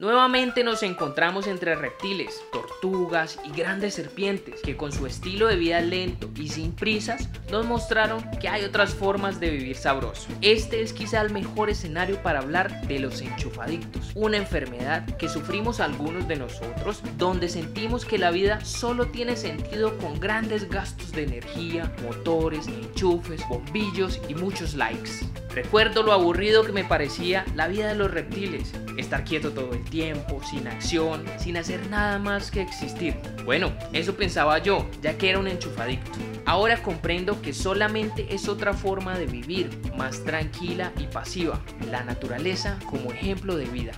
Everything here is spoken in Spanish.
Nuevamente nos encontramos entre reptiles, tortugas y grandes serpientes que con su estilo de vida lento y sin prisas nos mostraron que hay otras formas de vivir sabroso. Este es quizá el mejor escenario para hablar de los enchufadictos, una enfermedad que sufrimos algunos de nosotros donde sentimos que la vida solo tiene sentido con grandes gastos de energía, motores, enchufes, bombillos y muchos likes. Recuerdo lo aburrido que me parecía la vida de los reptiles, estar quieto todo el tiempo, sin acción, sin hacer nada más que existir. Bueno, eso pensaba yo, ya que era un enchufadicto. Ahora comprendo que solamente es otra forma de vivir, más tranquila y pasiva, la naturaleza como ejemplo de vida.